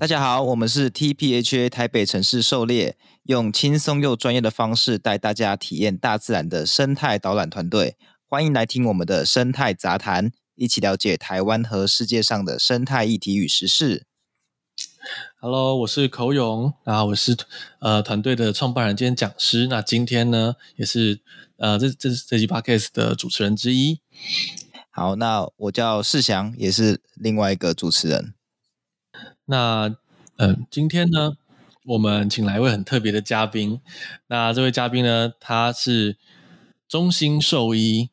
大家好，我们是 TPHA 台北城市狩猎，用轻松又专业的方式带大家体验大自然的生态导览团队。欢迎来听我们的生态杂谈，一起了解台湾和世界上的生态议题与时事。Hello，我是口勇，然后我是呃团队的创办人兼讲师。那今天呢，也是呃这这这集 Podcast 的主持人之一。好，那我叫世祥，也是另外一个主持人。那嗯、呃，今天呢，我们请来一位很特别的嘉宾。那这位嘉宾呢，他是中兴兽医，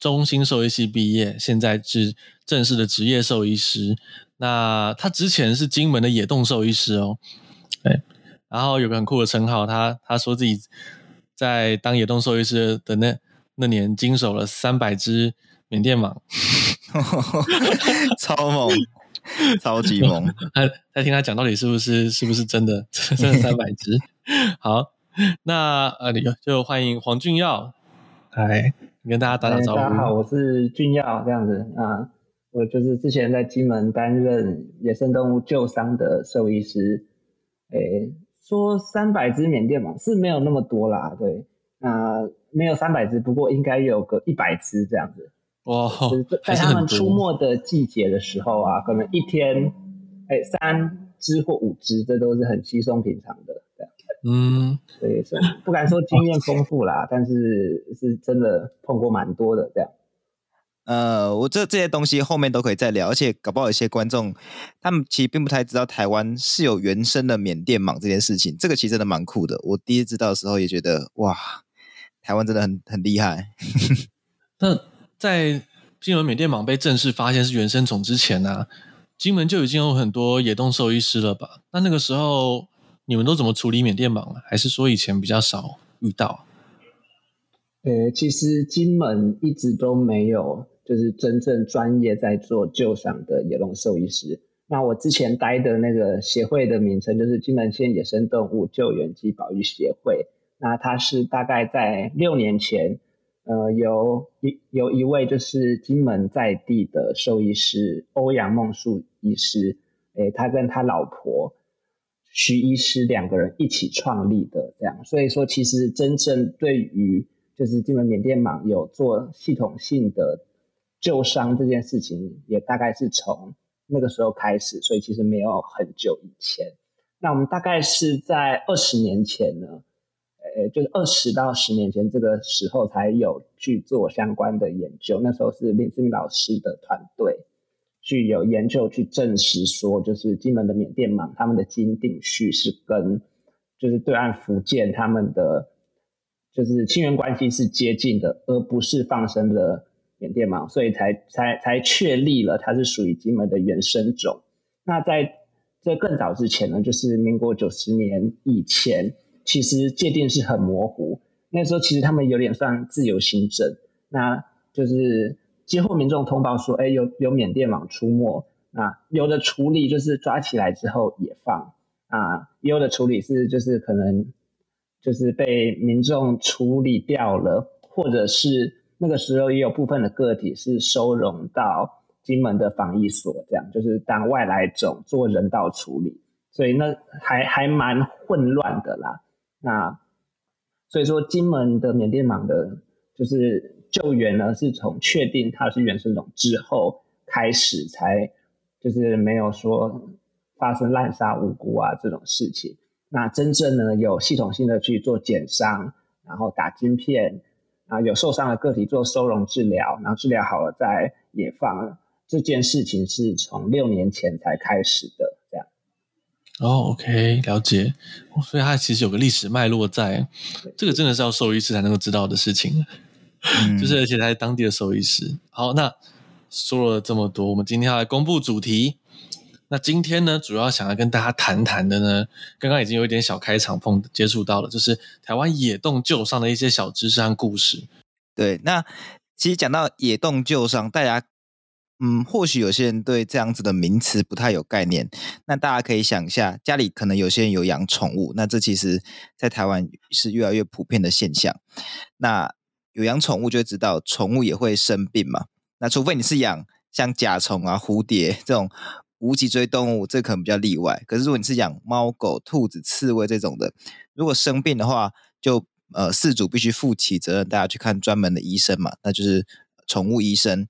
中兴兽医系毕业，现在是正式的职业兽医师。那他之前是金门的野动兽医师哦，对，然后有个很酷的称号，他他说自己在当野动兽医师的那那年经手了三百只缅甸蟒，超猛，超级猛。他在听他讲到底是不是是不是真的真的三百只？好，那呃，你就欢迎黄俊耀，来跟大家打打招呼。大家好，我是俊耀，这样子啊。我就是之前在金门担任野生动物救伤的兽医师，诶，说三百只缅甸蟒是没有那么多啦，对，那、呃、没有三百只，不过应该有个一百只这样子。哇，就是在他们出没的季节的时候啊，可能一天，哎，三只或五只，这都是很稀松平常的。嗯，所以说不敢说经验丰富啦，但是是真的碰过蛮多的这样。呃，我这这些东西后面都可以再聊，而且搞不好有些观众他们其实并不太知道台湾是有原生的缅甸蟒这件事情，这个其实真的蛮酷的。我第一次知道的时候也觉得哇，台湾真的很很厉害。那在金门缅甸蟒被正式发现是原生种之前呢、啊，金门就已经有很多野动兽医师了吧？那那个时候你们都怎么处理缅甸蟒了？还是说以前比较少遇到？呃，其实金门一直都没有。就是真正专业在做救伤的野动兽医师。那我之前待的那个协会的名称就是金门县野生动物救援及保育协会。那它是大概在六年前，呃，由一由一位就是金门在地的兽医师欧阳梦树医师，诶，他跟他老婆徐医师两个人一起创立的。这样，所以说其实真正对于就是金门缅甸蟒有做系统性的。救伤这件事情也大概是从那个时候开始，所以其实没有很久以前。那我们大概是在二十年前呢，呃，就是二十到十年前这个时候才有去做相关的研究。那时候是林志明老师的团队去有研究去证实说，就是金门的缅甸蟒，他们的基因定序是跟就是对岸福建他们的就是亲缘关系是接近的，而不是放生的。缅甸蟒，所以才才才确立了它是属于金门的原生种。那在这更早之前呢，就是民国九十年以前，其实界定是很模糊。那时候其实他们有点算自由行政，那就是接获民众通报说，哎，有有缅甸网出没，那有的处理就是抓起来之后也放啊，也有的处理是就是可能就是被民众处理掉了，或者是。那个时候也有部分的个体是收容到金门的防疫所，这样就是当外来种做人道处理，所以那还还蛮混乱的啦。那所以说金门的缅甸蟒的，就是救援呢，是从确定它是原生种之后开始，才就是没有说发生滥杀无辜啊这种事情。那真正呢有系统性的去做减伤，然后打晶片。啊，有受伤的个体做收容治疗，然后治疗好了再野放。这件事情是从六年前才开始的，哦，OK，了解。所以它其实有个历史脉络在，这个真的是要兽医师才能够知道的事情。嗯，就是而且他是当地的兽医师。好，那说了这么多，我们今天要来公布主题。那今天呢，主要想要跟大家谈谈的呢，刚刚已经有一点小开场碰接触到了，就是台湾野洞救伤的一些小知识和故事。对，那其实讲到野洞救伤，大家嗯，或许有些人对这样子的名词不太有概念。那大家可以想一下，家里可能有些人有养宠物，那这其实在台湾是越来越普遍的现象。那有养宠物就会知道，宠物也会生病嘛。那除非你是养像甲虫啊、蝴蝶这种。无脊椎动物，这可能比较例外。可是如果你是养猫、狗、兔子、刺猬这种的，如果生病的话，就呃饲主必须负起责任，大家去看专门的医生嘛，那就是宠物医生。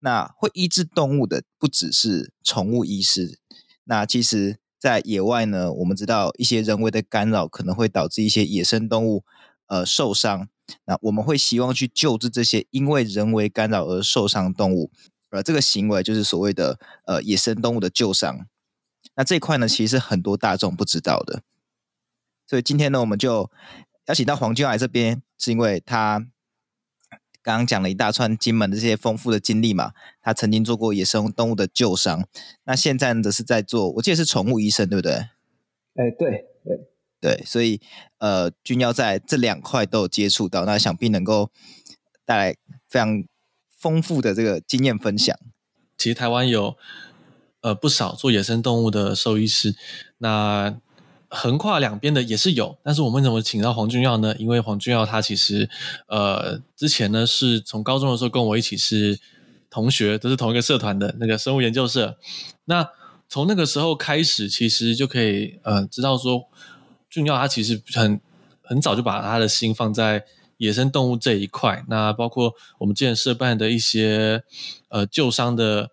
那会医治动物的不只是宠物医师，那其实在野外呢，我们知道一些人为的干扰可能会导致一些野生动物呃受伤，那我们会希望去救治这些因为人为干扰而受伤动物。而，这个行为就是所谓的呃野生动物的救伤。那这一块呢，其实是很多大众不知道的。所以今天呢，我们就邀请到黄君来这边，是因为他刚刚讲了一大串金门的这些丰富的经历嘛。他曾经做过野生动物的救伤，那现在呢，则是在做，我记得是宠物医生，对不对？哎，对对对，所以呃，君要在这两块都有接触到，那想必能够带来非常。丰富的这个经验分享，其实台湾有呃不少做野生动物的兽医师，那横跨两边的也是有，但是我们怎么请到黄俊耀呢？因为黄俊耀他其实呃之前呢是从高中的时候跟我一起是同学，都是同一个社团的那个生物研究社，那从那个时候开始，其实就可以呃知道说，俊耀他其实很很早就把他的心放在。野生动物这一块，那包括我们之前社办的一些呃救伤的，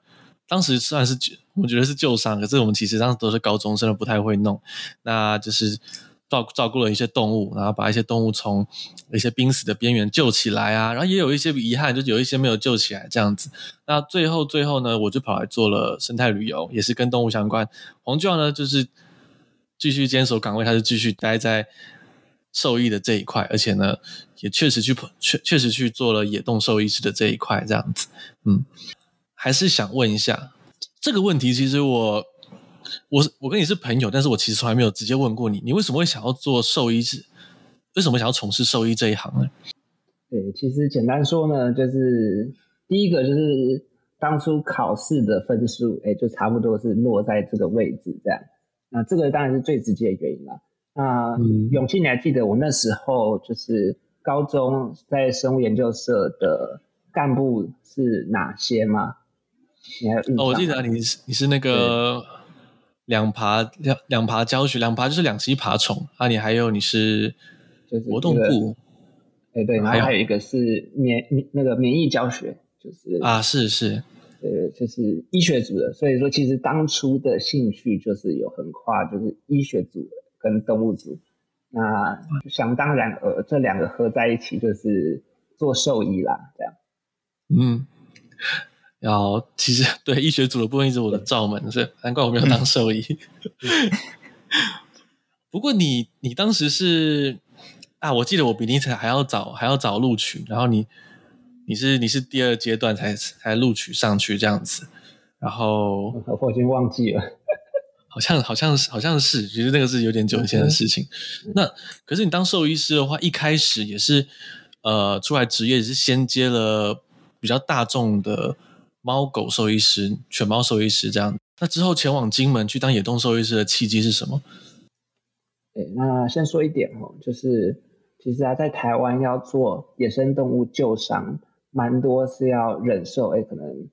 当时算是我觉得是救伤，可是我们其实当时都是高中生，不太会弄。那就是照照顾了一些动物，然后把一些动物从一些濒死的边缘救起来啊，然后也有一些遗憾，就有一些没有救起来这样子。那最后最后呢，我就跑来做了生态旅游，也是跟动物相关。黄教呢，就是继续坚守岗位，他就继续待在。兽医的这一块，而且呢，也确实去确确实去做了野动兽医师的这一块，这样子，嗯，还是想问一下这个问题。其实我我我跟你是朋友，但是我其实从来没有直接问过你，你为什么会想要做兽医师？为什么想要从事兽医这一行呢？对，其实简单说呢，就是第一个就是当初考试的分数，哎，就差不多是落在这个位置这样。那这个当然是最直接的原因了。那永庆，你还记得我那时候就是高中在生物研究社的干部是哪些吗？哦，我记得你是你是那个两爬两两爬教学，两爬就是两栖爬虫啊。你还有你是活动部，哎对，然后还有一个是免免那个免疫教学，就是啊是是，呃就是医学组的。所以说，其实当初的兴趣就是有横跨，就是医学组。跟动物组，那想当然呃，这两个合在一起就是做兽医啦，这样。嗯，然后其实对医学组的部分一直我的罩门，所以难怪我没有当兽医。不过你你当时是啊，我记得我比你还要早，还要早录取，然后你你是你是第二阶段才才录取上去这样子，然后我已经忘记了。好像好像是好像是，其实那个是有点久以前的事情。嗯、那可是你当兽医师的话，一开始也是呃出来职业也是先接了比较大众的猫狗兽医师、犬猫兽医师这样。那之后前往金门去当野动兽医师的契机是什么？对，那先说一点哦，就是其实啊，在台湾要做野生动物救伤，蛮多是要忍受哎可能。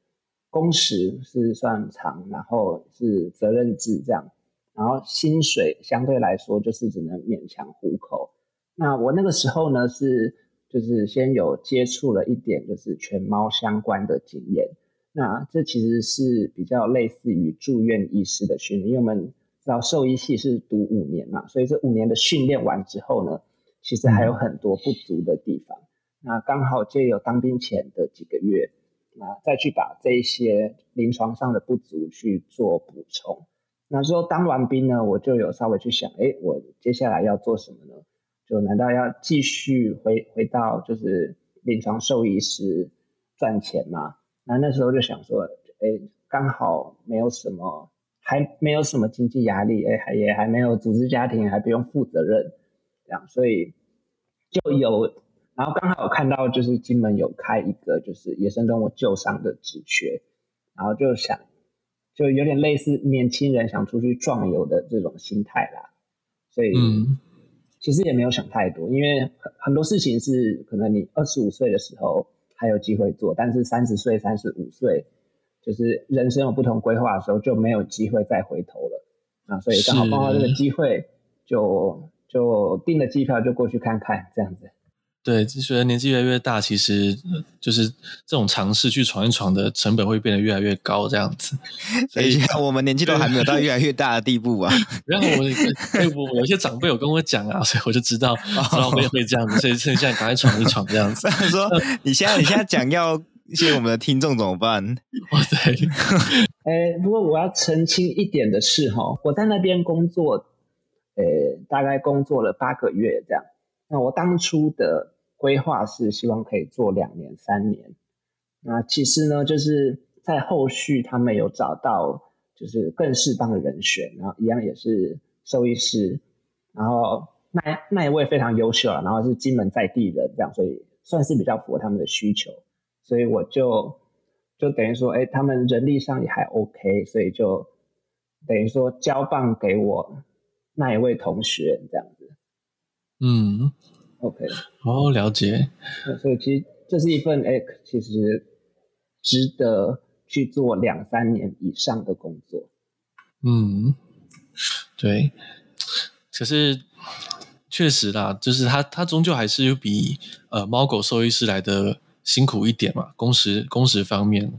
工时是算长，然后是责任制这样，然后薪水相对来说就是只能勉强糊口。那我那个时候呢是就是先有接触了一点就是犬猫相关的经验，那这其实是比较类似于住院医师的训练，因为我们知道兽医系是读五年嘛，所以这五年的训练完之后呢，其实还有很多不足的地方。那刚好就有当兵前的几个月。那再去把这一些临床上的不足去做补充。那时候当完兵呢，我就有稍微去想，哎，我接下来要做什么呢？就难道要继续回回到就是临床兽医师赚钱吗？那那时候就想说，哎，刚好没有什么，还没有什么经济压力，哎，还也还没有组织家庭，还不用负责任，这样，所以就有。然后刚好有看到，就是金门有开一个就是野生动物救伤的职缺，然后就想，就有点类似年轻人想出去壮游的这种心态啦。所以，其实也没有想太多，因为很很多事情是可能你二十五岁的时候还有机会做，但是三十岁、三十五岁就是人生有不同规划的时候，就没有机会再回头了啊。所以刚好碰到这个机会，就就订了机票就过去看看这样子。对，就随着年纪越来越大，其实就是这种尝试去闯一闯的成本会变得越来越高，这样子。所以我们年纪都还没有到越来越大的地步啊。然后我我有些长辈有跟我讲啊，所以我就知道，知道会会这样子，所以趁现在赶快闯一闯这样子。说你现在你现在讲要谢我们的听众怎么办？哦，对。哎，不过我要澄清一点的是哈，我在那边工作，呃，大概工作了八个月这样。那我当初的。规划是希望可以做两年、三年。那其实呢，就是在后续他们有找到就是更适当的人选，然后一样也是兽医师，然后那那一位非常优秀，然后是金门在地人，这样，所以算是比较符合他们的需求。所以我就就等于说，哎，他们人力上也还 OK，所以就等于说交棒给我那一位同学这样子。嗯。OK，哦，了解。所以其实这是一份哎，其实值得去做两三年以上的工作。嗯，对。可是确实啦，就是他他终究还是比呃猫狗兽医师来的辛苦一点嘛，工时工时方面，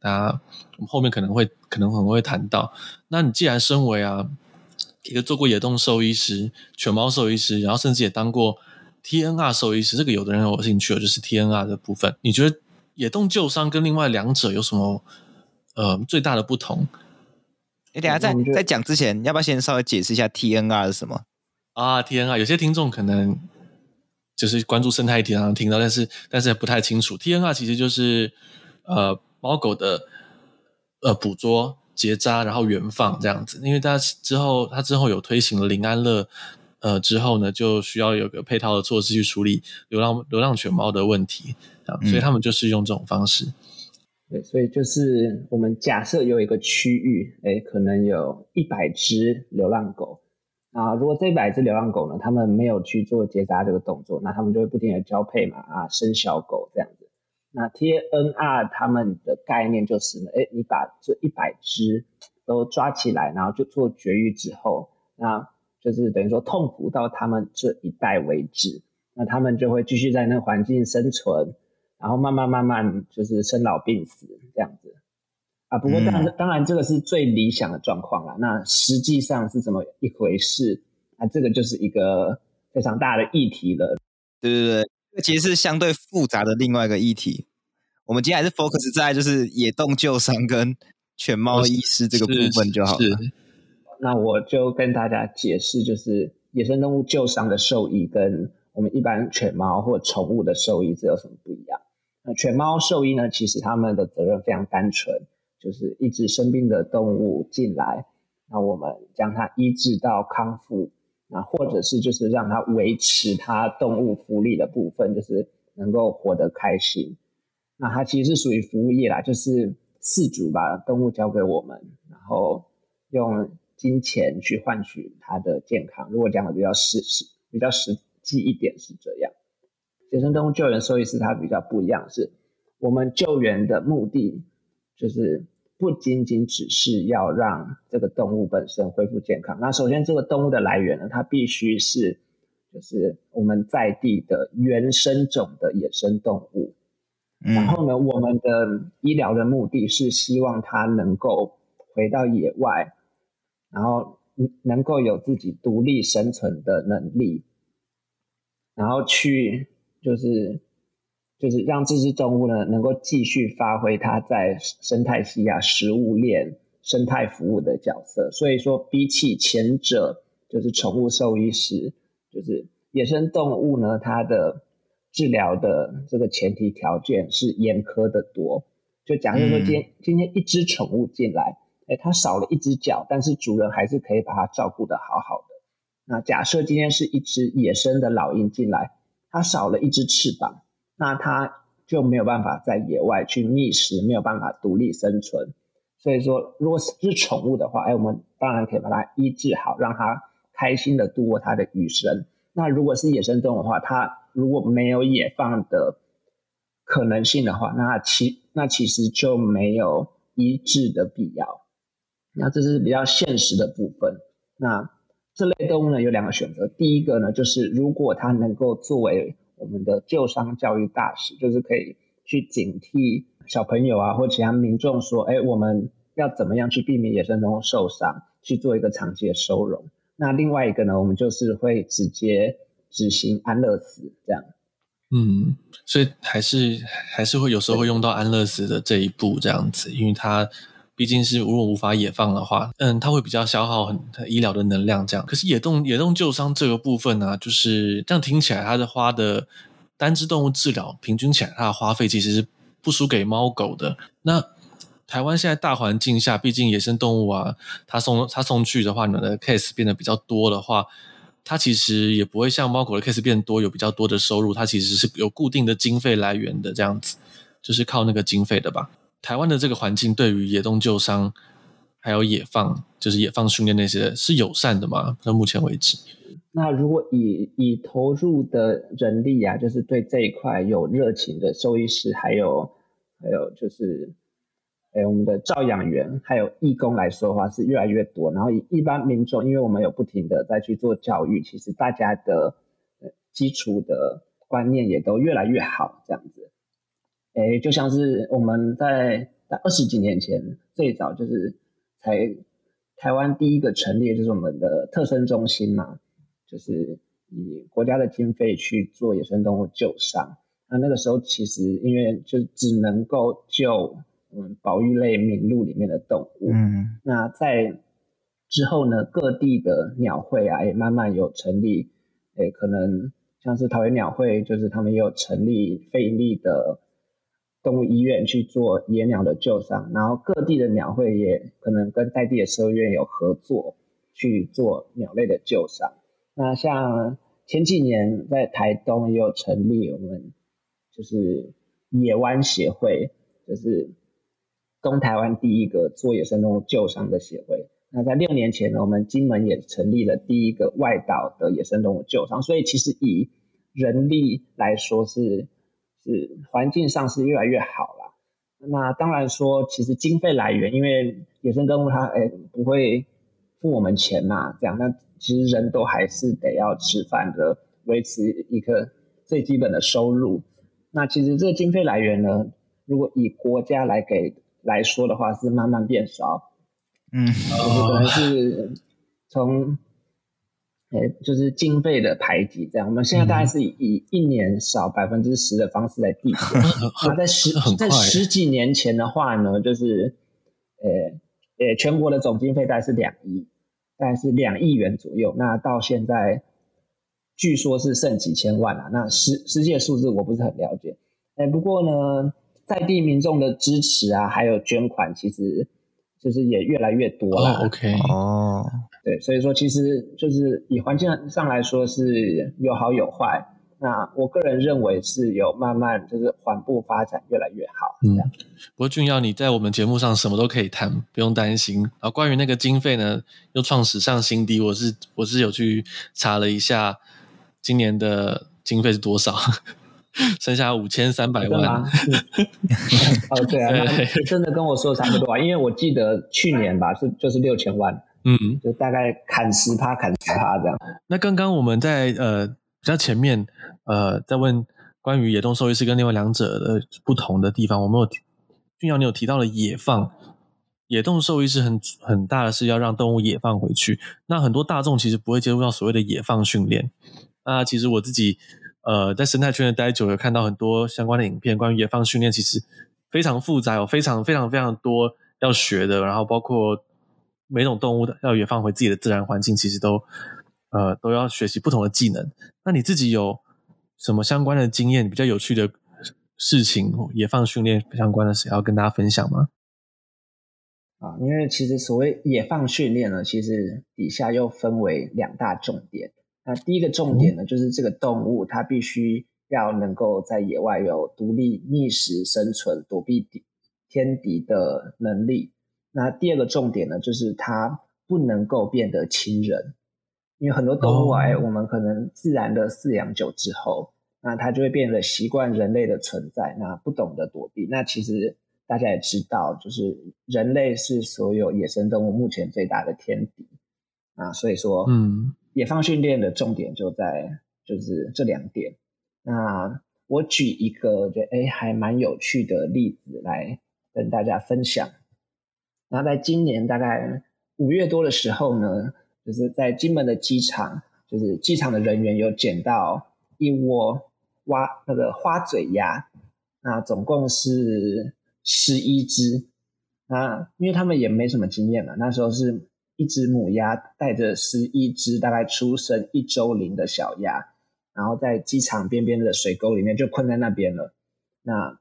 啊，我们后面可能会可能很会谈到。那你既然身为啊一个做过野动兽医师、犬猫兽医师，然后甚至也当过。TNR 兽医师，这个有的人有兴趣，就是 TNR 的部分。你觉得野动救伤跟另外两者有什么呃最大的不同？你等下在在讲之前，要不要先稍微解释一下 TNR 是什么啊？TNR 有些听众可能就是关注生态体，常常听到，但是但是不太清楚。TNR 其实就是呃猫狗的呃捕捉、结扎，然后原放这样子。因为它之后它之后有推行了林安乐。呃，之后呢，就需要有个配套的措施去处理流浪流浪犬猫的问题啊，所以他们就是用这种方式。嗯、对，所以就是我们假设有一个区域，哎，可能有一百只流浪狗啊，如果这一百只流浪狗呢，他们没有去做结扎这个动作，那他们就会不停的交配嘛，啊，生小狗这样子。那 TNR 他们的概念就是呢，哎，你把这一百只都抓起来，然后就做绝育之后，那。就是等于说痛苦到他们这一代为止，那他们就会继续在那个环境生存，然后慢慢慢慢就是生老病死这样子啊。不过当然当然这个是最理想的状况啦。那实际上是怎么一回事啊？这个就是一个非常大的议题了。对对对，这其实是相对复杂的另外一个议题。我们今天还是 focus 在就是野动救伤跟犬猫医师这个部分就好了。那我就跟大家解释，就是野生动物救伤的兽医跟我们一般犬猫或宠物的兽医这有什么不一样？那犬猫兽医呢，其实他们的责任非常单纯，就是一只生病的动物进来，那我们将它医治到康复，那或者是就是让它维持它动物福利的部分，就是能够活得开心。那它其实是属于服务业啦，就是饲主把动物交给我们，然后用。金钱去换取他的健康，如果讲的比较实实比较实际一点是这样。野生动物救援兽医是它比较不一样，是我们救援的目的就是不仅仅只是要让这个动物本身恢复健康。那首先这个动物的来源呢，它必须是就是我们在地的原生种的野生动物。嗯。然后呢，我们的医疗的目的是希望它能够回到野外。然后能够有自己独立生存的能力，然后去就是就是让这只动物呢能够继续发挥它在生态系啊食物链生态服务的角色。所以说，比起前者，就是宠物兽医师，就是野生动物呢，它的治疗的这个前提条件是严苛的多。就假如说今天、嗯、今天一只宠物进来。哎，它少了一只脚，但是主人还是可以把它照顾得好好的。那假设今天是一只野生的老鹰进来，它少了一只翅膀，那它就没有办法在野外去觅食，没有办法独立生存。所以说，如果是宠物的话，哎，我们当然可以把它医治好，让它开心的度过它的余生。那如果是野生动物的话，它如果没有野放的可能性的话，那其那其实就没有。医治的必要。那这是比较现实的部分。那这类动物呢，有两个选择，第一个呢，就是如果它能够作为我们的救伤教育大使，就是可以去警惕小朋友啊或其他民众说，哎，我们要怎么样去避免野生动物受伤，去做一个长期的收容。那另外一个呢，我们就是会直接执行安乐死这样。嗯，所以还是还是会有时候会用到安乐死的这一步这样子，因为它。毕竟是如果无法野放的话，嗯，它会比较消耗很医疗的能量这样。可是野动野动救伤这个部分呢、就是这样听起来，它的花的单只动物治疗平均起来，它的花费其实是不输给猫狗的。那台湾现在大环境下，毕竟野生动物啊，它送它送去的话，你的 case 变得比较多的话，它其实也不会像猫狗的 case 变多，有比较多的收入。它其实是有固定的经费来源的，这样子就是靠那个经费的吧。台湾的这个环境对于野动救伤，还有野放，就是野放训练那些是友善的吗？到目前为止，那如果以以投入的人力啊，就是对这一块有热情的兽医师，还有还有就是，哎，我们的照养员还有义工来说的话，是越来越多。然后以一般民众，因为我们有不停的在去做教育，其实大家的基础的观念也都越来越好，这样子。哎，就像是我们在在二十几年前最早就是才台湾第一个成立，就是我们的特生中心嘛，就是以国家的经费去做野生动物救伤。那那个时候其实因为就只能够救嗯保育类名录里面的动物。嗯。那在之后呢，各地的鸟会啊也慢慢有成立，哎，可能像是桃园鸟会，就是他们也有成立非营利的。动物医院去做野鸟的救伤，然后各地的鸟会也可能跟在地的兽医院有合作去做鸟类的救伤。那像前几年在台东也有成立我们就是野湾协会，就是东台湾第一个做野生动物救伤的协会。那在六年前呢，我们金门也成立了第一个外岛的野生动物救伤。所以其实以人力来说是。是环境上是越来越好了。那当然说，其实经费来源，因为野生动物它诶不会付我们钱嘛，这样那其实人都还是得要吃饭的，维持一个最基本的收入。那其实这个经费来源呢，如果以国家来给来说的话，是慢慢变少。嗯，就是可能是从。哎，就是经费的排挤，这样。我们现在大概是以一年少百分之十的方式来递减。那在十在十几年前的话呢，就是，呃，呃，全国的总经费大概是两亿，大概是两亿元左右。那到现在，据说是剩几千万了。那实实际的数字我不是很了解。哎，不过呢，在地民众的支持啊，还有捐款，其实就是也越来越多了。Oh, OK，哦。对，所以说其实就是以环境上来说是有好有坏。那我个人认为是有慢慢就是缓步发展，越来越好。嗯，不过俊耀你在我们节目上什么都可以谈，不用担心。啊，关于那个经费呢，又创史上新低。我是我是有去查了一下，今年的经费是多少？剩下五千三百万。哦，对啊，真的跟我说的差不多啊，因为我记得去年吧是就是六千万。嗯，就大概砍十趴，砍十趴这样。那刚刚我们在呃比较前面呃在问关于野动兽医师跟另外两者的不同的地方，我们有俊尧你有提到了野放，野动兽医师很很大的是要让动物野放回去。那很多大众其实不会接触到所谓的野放训练。那其实我自己呃在生态圈的待久，有看到很多相关的影片，关于野放训练其实非常复杂，有非常非常非常多要学的，然后包括。每种动物要野放回自己的自然环境，其实都呃都要学习不同的技能。那你自己有什么相关的经验，比较有趣的事情，野放训练相关的事要跟大家分享吗？啊，因为其实所谓野放训练呢，其实底下又分为两大重点。那第一个重点呢，就是这个动物它必须要能够在野外有独立觅食、生存、躲避敌天敌的能力。那第二个重点呢，就是它不能够变得亲人，因为很多动物哎，oh. 我们可能自然的饲养久之后，那它就会变得习惯人类的存在，那不懂得躲避。那其实大家也知道，就是人类是所有野生动物目前最大的天敌啊，所以说，嗯，野放训练的重点就在就是这两点。那我举一个就哎还蛮有趣的例子来跟大家分享。然后在今年大概五月多的时候呢，就是在金门的机场，就是机场的人员有捡到一窝蛙那个花嘴鸭，那总共是。十一只，那因为他们也没什么经验嘛，那时候是一只母鸭带着十一只大概出生一周龄的小鸭，然后在机场边边的水沟里面就困在那边了。那，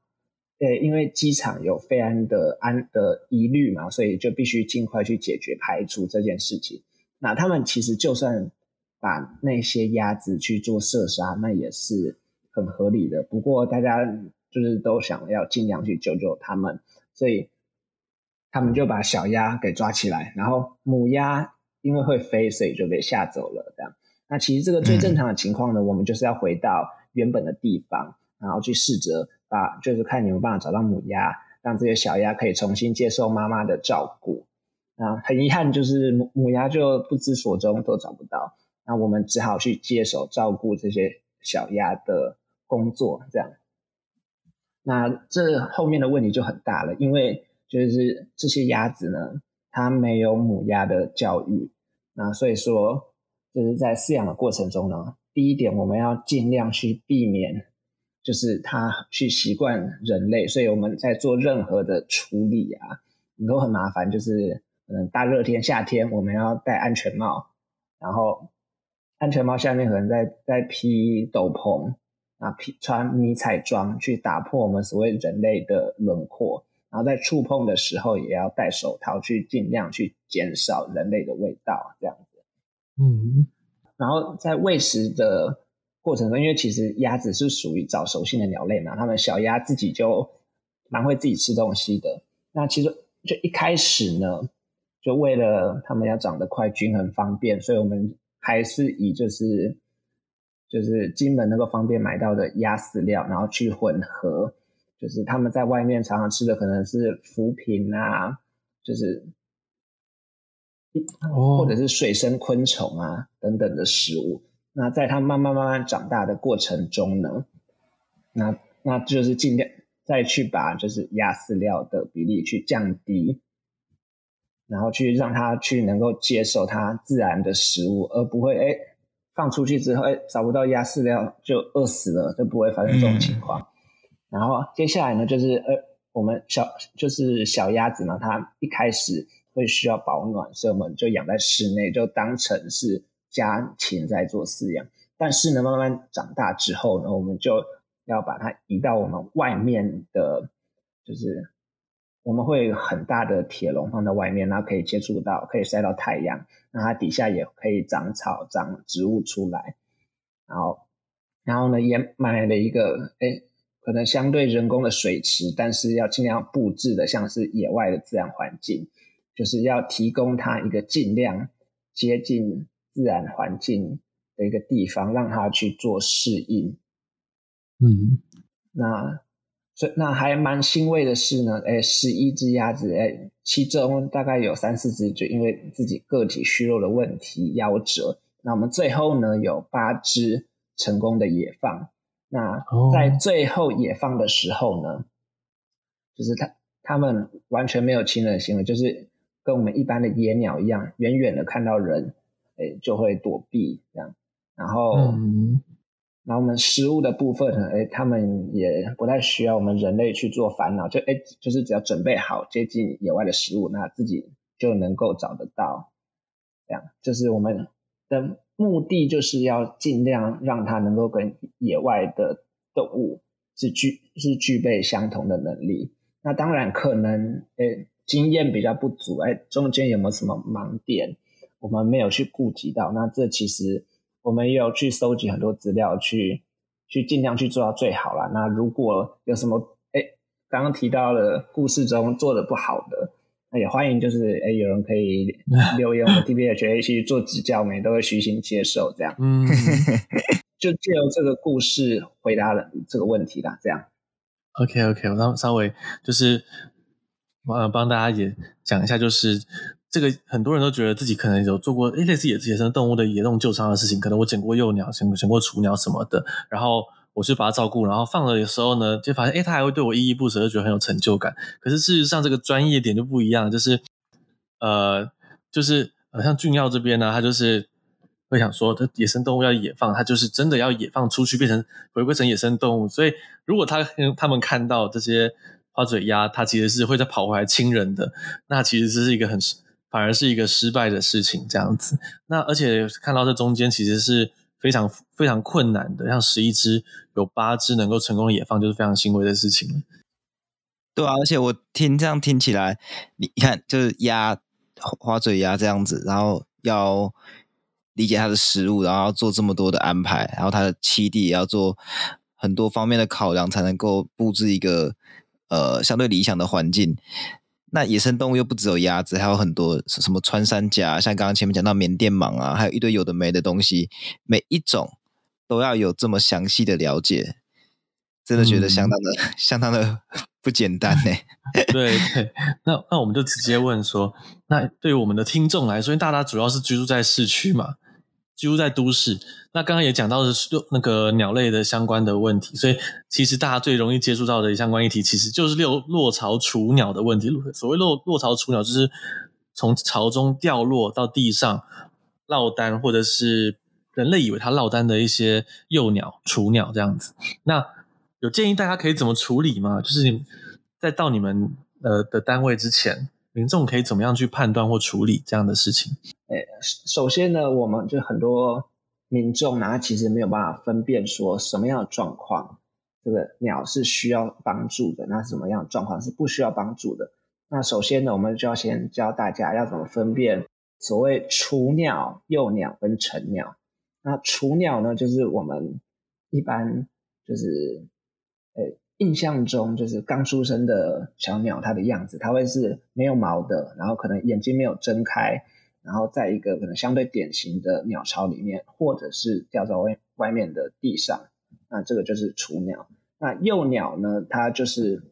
对，因为机场有飞安的安的疑虑嘛，所以就必须尽快去解决排除这件事情。那他们其实就算把那些鸭子去做射杀，那也是很合理的。不过大家。就是都想要尽量去救救他们，所以他们就把小鸭给抓起来，然后母鸭因为会飞，所以就被吓走了。这样，那其实这个最正常的情况呢，嗯、我们就是要回到原本的地方，然后去试着把，就是看有没有办法找到母鸭，让这些小鸭可以重新接受妈妈的照顾。啊，很遗憾，就是母母鸭就不知所踪，都找不到。那我们只好去接手照顾这些小鸭的工作，这样。那这后面的问题就很大了，因为就是这些鸭子呢，它没有母鸭的教育，那所以说就是在饲养的过程中呢，第一点我们要尽量去避免，就是它去习惯人类，所以我们在做任何的处理啊，都很麻烦，就是嗯大热天夏天我们要戴安全帽，然后安全帽下面可能再再披斗篷。啊，披穿迷彩装去打破我们所谓人类的轮廓，然后在触碰的时候也要戴手套，去尽量去减少人类的味道，这样子。嗯，然后在喂食的过程中，因为其实鸭子是属于早熟性的鸟类嘛，它们小鸭自己就蛮会自己吃东西的。那其实就一开始呢，就为了它们要长得快、均衡、方便，所以我们还是以就是。就是金门那个方便买到的鸭饲料，然后去混合，就是他们在外面常常吃的可能是浮萍啊，就是，或者是水生昆虫啊等等的食物。那在它慢慢慢慢长大的过程中呢，那那就是尽量再去把就是鸭饲料的比例去降低，然后去让它去能够接受它自然的食物，而不会哎。放出去之后，哎，找不到鸭饲料就饿死了，就不会发生这种情况。嗯、然后接下来呢，就是呃，我们小就是小鸭子呢，它一开始会需要保暖，所以我们就养在室内，就当成是家禽在做饲养。但是呢，慢慢长大之后呢，我们就要把它移到我们外面的，就是。我们会很大的铁笼放在外面，然后可以接触到，可以晒到太阳，那它底下也可以长草、长植物出来。然后，然后呢，也买了一个，哎，可能相对人工的水池，但是要尽量布置的像是野外的自然环境，就是要提供它一个尽量接近自然环境的一个地方，让它去做适应。嗯，那所。那还蛮欣慰的是呢，哎，十一只鸭子，哎，其中大概有三四只就因为自己个体虚弱的问题夭折。那我们最后呢，有八只成功的野放。那在最后野放的时候呢，哦、就是他他们完全没有亲人行为，就是跟我们一般的野鸟一样，远远的看到人，哎，就会躲避这样。然后。嗯然后我们食物的部分呢，哎，他们也不太需要我们人类去做烦恼，就哎，就是只要准备好接近野外的食物，那自己就能够找得到。这样，就是我们的目的，就是要尽量让它能够跟野外的动物是具是具备相同的能力。那当然可能，哎，经验比较不足，哎，中间有没有什么盲点，我们没有去顾及到。那这其实。我们也有去收集很多资料，去去尽量去做到最好啦。那如果有什么哎，刚刚提到了故事中做的不好的，那也欢迎就是哎，有人可以 留言我们 TBHA 去做指教，我们也都会虚心接受这样。嗯，就借由这个故事回答了这个问题啦，这样。OK OK，我稍稍微就是呃，帮大家也讲一下，就是这个很多人都觉得自己可能有做过诶类似野野生动物的野动救伤的事情，可能我捡过幼鸟，捡捡过雏鸟什么的，然后我去把它照顾，然后放了的时候呢，就发现诶它还会对我依依不舍，就觉得很有成就感。可是事实上，这个专业点就不一样，就是呃，就是呃，像俊耀这边呢，他就是会想说，这野生动物要野放，它就是真的要野放出去，变成回归成野生动物。所以，如果他 他们看到这些。花嘴鸭，它其实是会再跑回来亲人的，那其实这是一个很，反而是一个失败的事情，这样子。那而且看到这中间其实是非常非常困难的，像十一只有八只能够成功野放，就是非常欣慰的事情。对啊，而且我听这样听起来，你看就是鸭花嘴鸭这样子，然后要理解它的食物，然后要做这么多的安排，然后它的栖地也要做很多方面的考量，才能够布置一个。呃，相对理想的环境，那野生动物又不只有鸭子，还有很多什么穿山甲，像刚刚前面讲到缅甸蟒啊，还有一堆有的没的东西，每一种都要有这么详细的了解，真的觉得相当的、嗯、相当的不简单呢。对对，那那我们就直接问说，那对于我们的听众来说，因为大家主要是居住在市区嘛。居住在都市，那刚刚也讲到的是那个鸟类的相关的问题，所以其实大家最容易接触到的相关议题，其实就是落落巢雏鸟的问题。所谓落落巢雏鸟，就是从巢中掉落到地上落单，或者是人类以为它落单的一些幼鸟、雏鸟这样子。那有建议大家可以怎么处理吗？就是在到你们呃的单位之前，民众可以怎么样去判断或处理这样的事情？诶，首先呢，我们就很多民众呢，其实没有办法分辨说什么样的状况，这个鸟是需要帮助的，那什么样的状况是不需要帮助的。那首先呢，我们就要先教大家要怎么分辨所谓雏鸟、幼鸟跟成鸟。那雏鸟呢，就是我们一般就是诶印象中就是刚出生的小鸟，它的样子，它会是没有毛的，然后可能眼睛没有睁开。然后在一个可能相对典型的鸟巢里面，或者是掉在外外面的地上，那这个就是雏鸟。那幼鸟呢，它就是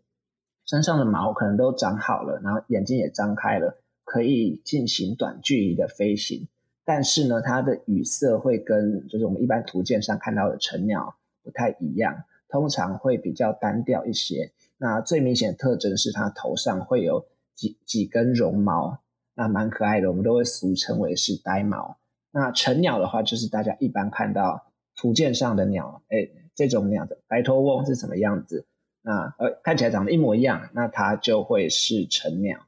身上的毛可能都长好了，然后眼睛也张开了，可以进行短距离的飞行。但是呢，它的羽色会跟就是我们一般图鉴上看到的成鸟不太一样，通常会比较单调一些。那最明显的特征是它头上会有几几根绒毛。那蛮可爱的，我们都会俗称为是呆毛。那成鸟的话，就是大家一般看到图鉴上的鸟，哎，这种鸟的白头翁是什么样子？那呃，看起来长得一模一样，那它就会是成鸟。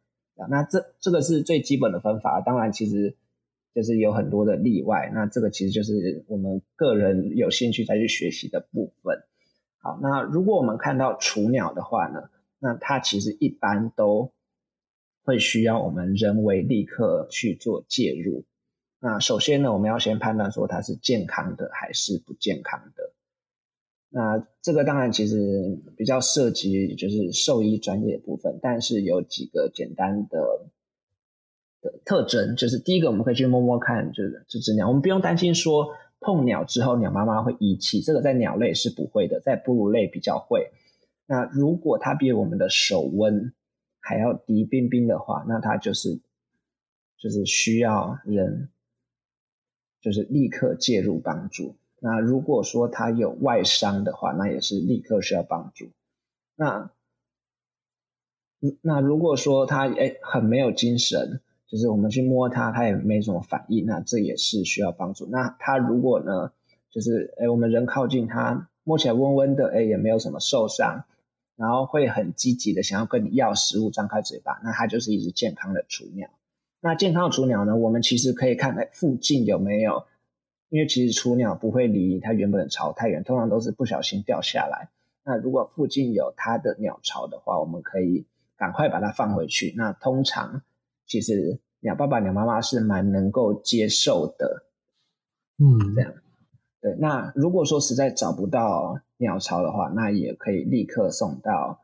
那这这个是最基本的分法，当然其实就是有很多的例外。那这个其实就是我们个人有兴趣再去学习的部分。好，那如果我们看到雏鸟的话呢，那它其实一般都。会需要我们人为立刻去做介入。那首先呢，我们要先判断说它是健康的还是不健康的。那这个当然其实比较涉及就是兽医专业的部分，但是有几个简单的的特征，就是第一个我们可以去摸摸看，就是这只鸟，我们不用担心说碰鸟之后鸟妈妈会遗弃，这个在鸟类是不会的，在哺乳类比较会。那如果它比我们的手温还要低冰冰的话，那它就是就是需要人就是立刻介入帮助。那如果说他有外伤的话，那也是立刻需要帮助。那那如果说他哎很没有精神，就是我们去摸它，它也没什么反应，那这也是需要帮助。那他如果呢，就是哎我们人靠近它，摸起来温温的，哎也没有什么受伤。然后会很积极的想要跟你要食物，张开嘴巴，那它就是一只健康的雏鸟。那健康的雏鸟呢，我们其实可以看看附近有没有，因为其实雏鸟不会离它原本的巢太远，通常都是不小心掉下来。那如果附近有它的鸟巢的话，我们可以赶快把它放回去。那通常其实鸟爸爸、鸟妈妈是蛮能够接受的，嗯，这样。对，那如果说实在找不到鸟巢的话，那也可以立刻送到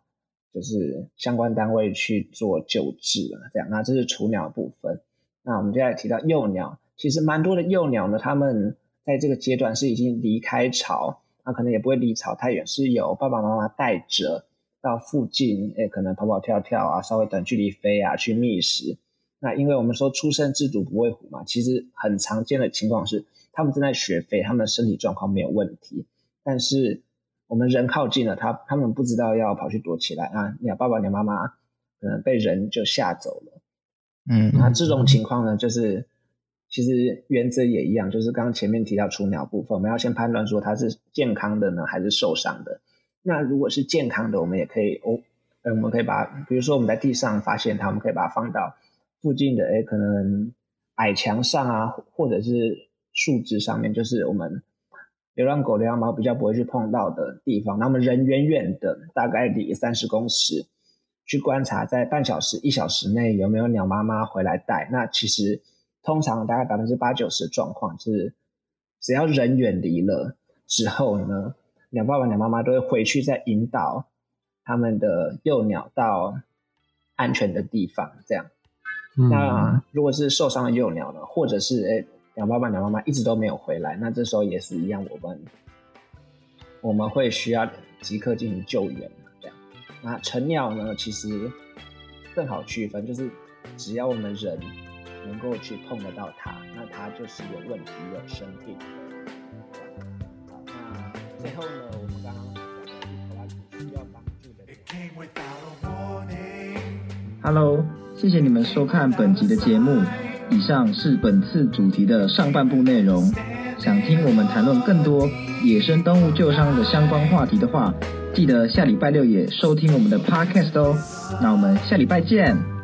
就是相关单位去做救治啊。这样，那这是雏鸟部分。那我们接下来提到幼鸟，其实蛮多的幼鸟呢，他们在这个阶段是已经离开巢，那可能也不会离巢太远，是由爸爸妈妈带着，到附近，诶，可能跑跑跳跳啊，稍微短距离飞啊，去觅食。那因为我们说初生之犊不畏虎嘛，其实很常见的情况是，他们正在学飞，他们的身体状况没有问题，但是我们人靠近了，他他们不知道要跑去躲起来啊，鸟爸爸鸟妈妈可能被人就吓走了。嗯，那这种情况呢，就是其实原则也一样，就是刚刚前面提到雏鸟部分，我们要先判断说它是健康的呢，还是受伤的。那如果是健康的，我们也可以哦，呃，我们可以把，比如说我们在地上发现它，我们可以把它放到。附近的哎，可能矮墙上啊，或者是树枝上面，就是我们流浪狗、流浪猫比较不会去碰到的地方。那我们人远远的，大概离三十公尺，去观察，在半小时、一小时内有没有鸟妈妈回来带。那其实通常大概百分之八九十的状况是，只要人远离了之后呢，鸟爸爸、鸟妈妈都会回去再引导他们的幼鸟到安全的地方，这样。那如果是受伤的幼鸟呢，或者是诶，鸟爸爸、鸟妈妈一直都没有回来，那这时候也是一样，我们我们会需要即刻进行救援。这样，那成鸟呢，其实更好区分，就是只要我们人能够去碰得到它，那它就是有问题、有生病。好，那最后呢，我们刚刚讲的需要帮助的。Hello。谢谢你们收看本集的节目。以上是本次主题的上半部内容。想听我们谈论更多野生动物救伤的相关话题的话，记得下礼拜六也收听我们的 Podcast 哦。那我们下礼拜见。